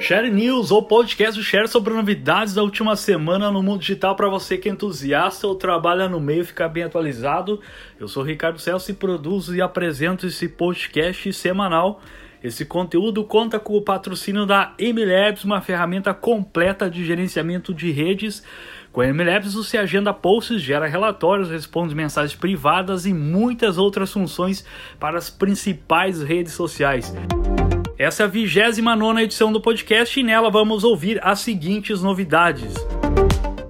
Share News, ou podcast do Share sobre novidades da última semana no mundo digital para você que é entusiasta ou trabalha no meio ficar bem atualizado. Eu sou Ricardo Celso e produzo e apresento esse podcast semanal. Esse conteúdo conta com o patrocínio da MLabs, uma ferramenta completa de gerenciamento de redes. Com a MLabs você agenda posts, gera relatórios, responde mensagens privadas e muitas outras funções para as principais redes sociais. Essa é a 29 edição do podcast e nela vamos ouvir as seguintes novidades.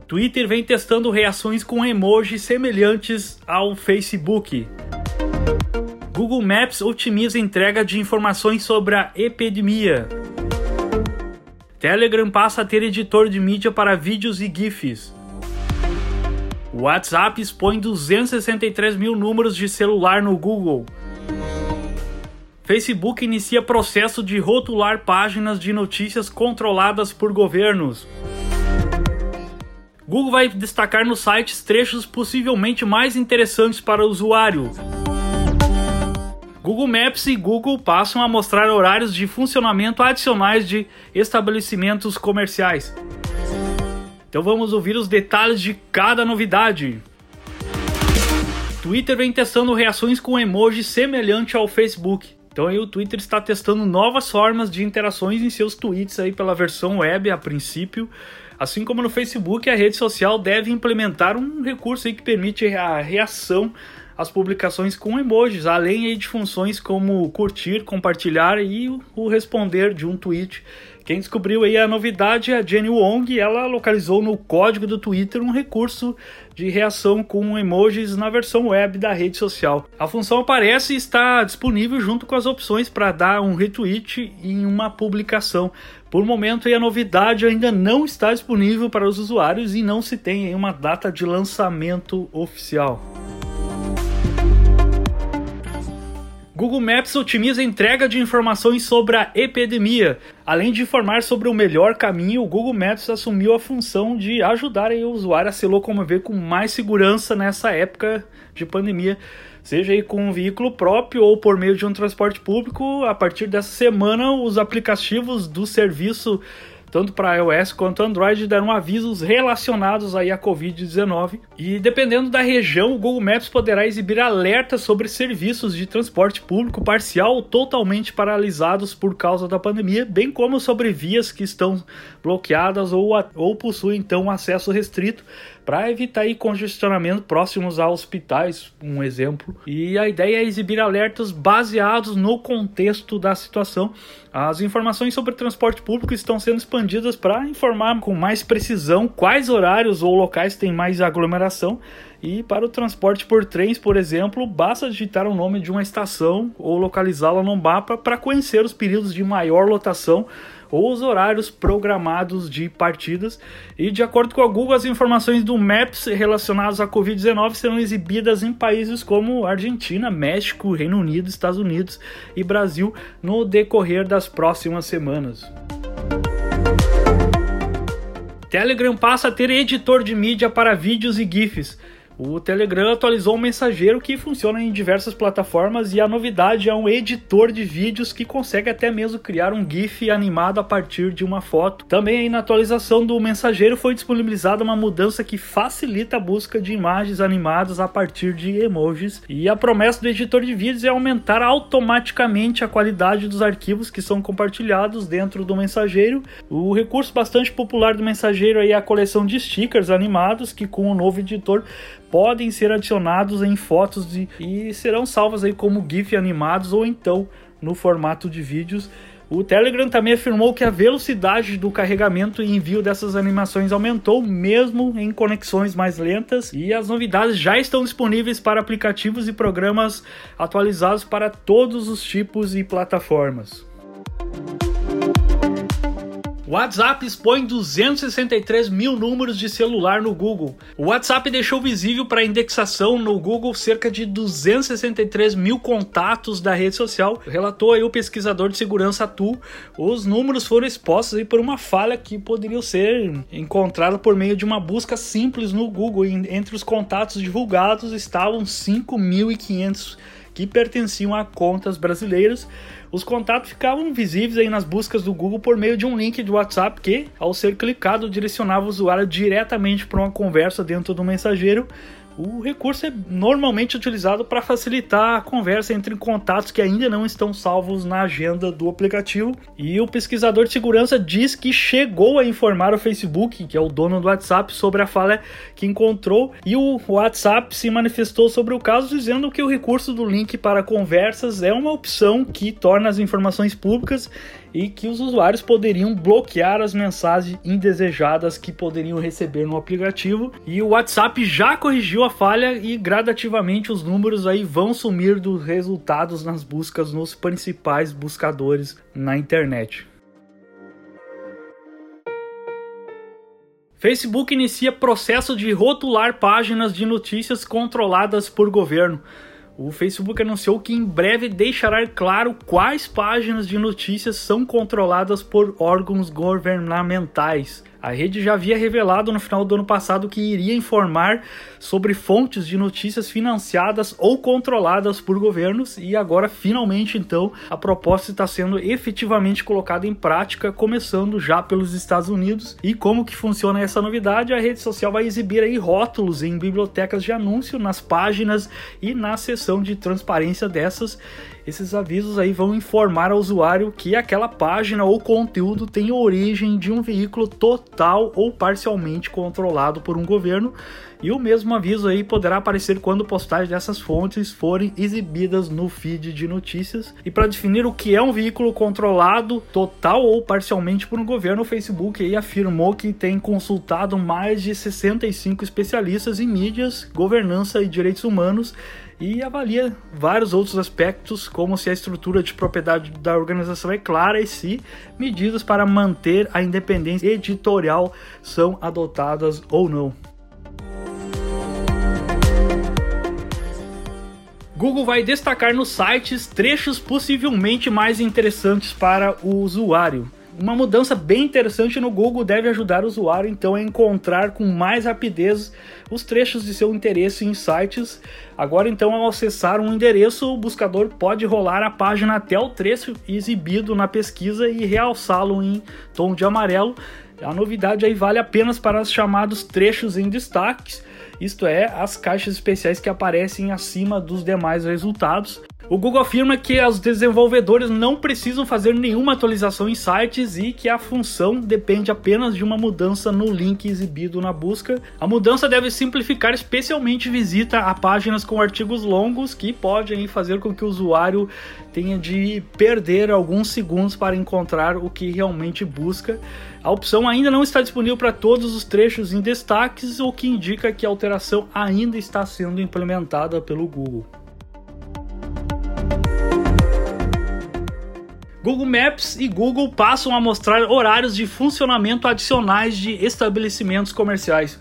Twitter vem testando reações com emojis semelhantes ao Facebook. Google Maps otimiza entrega de informações sobre a epidemia. Telegram passa a ter editor de mídia para vídeos e GIFs. WhatsApp expõe 263 mil números de celular no Google. Facebook inicia processo de rotular páginas de notícias controladas por governos. Google vai destacar nos sites trechos possivelmente mais interessantes para o usuário. Google Maps e Google passam a mostrar horários de funcionamento adicionais de estabelecimentos comerciais. Então vamos ouvir os detalhes de cada novidade. Twitter vem testando reações com emoji semelhante ao Facebook. Então aí o Twitter está testando novas formas de interações em seus tweets aí pela versão web a princípio. Assim como no Facebook, a rede social deve implementar um recurso aí que permite a reação às publicações com emojis, além de funções como curtir, compartilhar e o responder de um tweet quem descobriu aí a novidade é a Jenny Wong, ela localizou no código do Twitter um recurso de reação com emojis na versão web da rede social. A função aparece e está disponível junto com as opções para dar um retweet em uma publicação. Por momento, a novidade ainda não está disponível para os usuários e não se tem uma data de lançamento oficial. Google Maps otimiza a entrega de informações sobre a epidemia. Além de informar sobre o melhor caminho, o Google Maps assumiu a função de ajudar o usuário a se locomover com mais segurança nessa época de pandemia, seja aí com um veículo próprio ou por meio de um transporte público. A partir dessa semana, os aplicativos do serviço tanto para iOS quanto Android, deram avisos relacionados aí à Covid-19. E dependendo da região, o Google Maps poderá exibir alertas sobre serviços de transporte público parcial ou totalmente paralisados por causa da pandemia, bem como sobre vias que estão bloqueadas ou, ou possuem então acesso restrito para evitar aí congestionamento próximos a hospitais, um exemplo. E a ideia é exibir alertas baseados no contexto da situação. As informações sobre transporte público estão sendo expandidas para informar com mais precisão quais horários ou locais têm mais aglomeração. E para o transporte por trens, por exemplo, basta digitar o nome de uma estação ou localizá-la no mapa para conhecer os períodos de maior lotação ou os horários programados de partidas. E de acordo com a Google, as informações do Maps relacionadas à Covid-19 serão exibidas em países como Argentina, México, Reino Unido, Estados Unidos e Brasil no decorrer das próximas semanas. Telegram passa a ter editor de mídia para vídeos e GIFs. O Telegram atualizou um mensageiro que funciona em diversas plataformas e a novidade é um editor de vídeos que consegue até mesmo criar um GIF animado a partir de uma foto. Também na atualização do mensageiro foi disponibilizada uma mudança que facilita a busca de imagens animadas a partir de emojis. E a promessa do editor de vídeos é aumentar automaticamente a qualidade dos arquivos que são compartilhados dentro do mensageiro. O recurso bastante popular do mensageiro é a coleção de stickers animados que com o novo editor podem ser adicionados em fotos de, e serão salvas aí como GIF animados ou então no formato de vídeos. O Telegram também afirmou que a velocidade do carregamento e envio dessas animações aumentou mesmo em conexões mais lentas e as novidades já estão disponíveis para aplicativos e programas atualizados para todos os tipos e plataformas. WhatsApp expõe 263 mil números de celular no Google. O WhatsApp deixou visível para indexação no Google cerca de 263 mil contatos da rede social, relatou aí o pesquisador de segurança Tu. Os números foram expostos aí por uma falha que poderia ser encontrada por meio de uma busca simples no Google. Entre os contatos divulgados estavam 5.500 que pertenciam a contas brasileiras. Os contatos ficavam visíveis aí nas buscas do Google por meio de um link de WhatsApp que, ao ser clicado, direcionava o usuário diretamente para uma conversa dentro do mensageiro o recurso é normalmente utilizado para facilitar a conversa entre contatos que ainda não estão salvos na agenda do aplicativo. E o pesquisador de segurança diz que chegou a informar o Facebook, que é o dono do WhatsApp, sobre a falha que encontrou. E o WhatsApp se manifestou sobre o caso, dizendo que o recurso do link para conversas é uma opção que torna as informações públicas e que os usuários poderiam bloquear as mensagens indesejadas que poderiam receber no aplicativo. E o WhatsApp já corrigiu a falha e gradativamente os números aí vão sumir dos resultados nas buscas nos principais buscadores na internet. Facebook inicia processo de rotular páginas de notícias controladas por governo. O Facebook anunciou que em breve deixará claro quais páginas de notícias são controladas por órgãos governamentais. A rede já havia revelado no final do ano passado que iria informar sobre fontes de notícias financiadas ou controladas por governos e agora finalmente então a proposta está sendo efetivamente colocada em prática, começando já pelos Estados Unidos. E como que funciona essa novidade? A rede social vai exibir aí rótulos em bibliotecas de anúncio nas páginas e na seção de transparência dessas esses avisos aí vão informar ao usuário que aquela página ou conteúdo tem origem de um veículo total ou parcialmente controlado por um governo. E o mesmo aviso aí poderá aparecer quando postagens dessas fontes forem exibidas no feed de notícias. E para definir o que é um veículo controlado total ou parcialmente por um governo, o Facebook aí afirmou que tem consultado mais de 65 especialistas em mídias, governança e direitos humanos e avalia vários outros aspectos, como se a estrutura de propriedade da organização é clara e se medidas para manter a independência editorial são adotadas ou não. Google vai destacar nos sites trechos possivelmente mais interessantes para o usuário. Uma mudança bem interessante no Google deve ajudar o usuário então a encontrar com mais rapidez os trechos de seu interesse em sites. Agora então ao acessar um endereço, o buscador pode rolar a página até o trecho exibido na pesquisa e realçá-lo em tom de amarelo. A novidade aí vale apenas para os chamados trechos em destaques, isto é, as caixas especiais que aparecem acima dos demais resultados. O Google afirma que os desenvolvedores não precisam fazer nenhuma atualização em sites e que a função depende apenas de uma mudança no link exibido na busca. A mudança deve simplificar especialmente visita a páginas com artigos longos que podem fazer com que o usuário tenha de perder alguns segundos para encontrar o que realmente busca. A opção ainda não está disponível para todos os trechos em destaques, o que indica que a alteração ainda está sendo implementada pelo Google. Google Maps e Google passam a mostrar horários de funcionamento adicionais de estabelecimentos comerciais.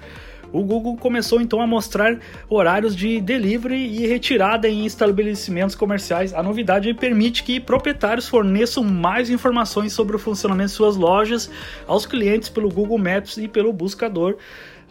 O Google começou então a mostrar horários de delivery e retirada em estabelecimentos comerciais. A novidade permite que proprietários forneçam mais informações sobre o funcionamento de suas lojas aos clientes pelo Google Maps e pelo buscador.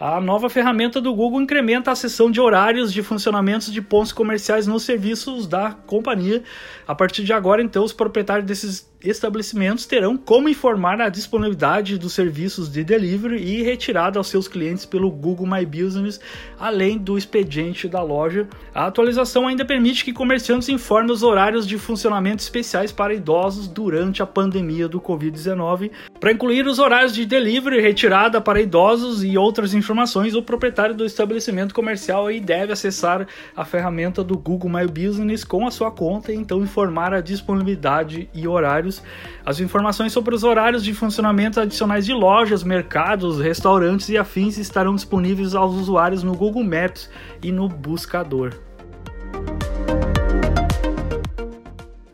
A nova ferramenta do Google incrementa a seção de horários de funcionamento de pontos comerciais nos serviços da companhia. A partir de agora, então, os proprietários desses estabelecimentos terão como informar a disponibilidade dos serviços de delivery e retirada aos seus clientes pelo Google My Business, além do expediente da loja. A atualização ainda permite que comerciantes informem os horários de funcionamento especiais para idosos durante a pandemia do Covid-19. Para incluir os horários de delivery, retirada para idosos e outras informações informações, o proprietário do estabelecimento comercial aí deve acessar a ferramenta do Google My Business com a sua conta e então informar a disponibilidade e horários. As informações sobre os horários de funcionamento adicionais de lojas, mercados, restaurantes e afins estarão disponíveis aos usuários no Google Maps e no buscador.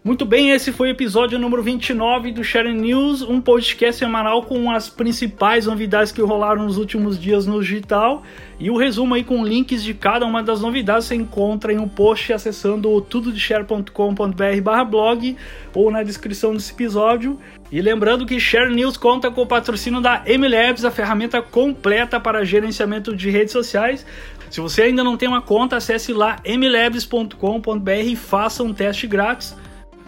Muito bem, esse foi o episódio número 29 do Sharing News, um podcast semanal com as principais novidades que rolaram nos últimos dias no digital. E o resumo aí com links de cada uma das novidades você encontra em um post acessando tudodeshare.com.br blog ou na descrição desse episódio. E lembrando que Share News conta com o patrocínio da MLabs, a ferramenta completa para gerenciamento de redes sociais. Se você ainda não tem uma conta, acesse lá mlabs.com.br e faça um teste grátis.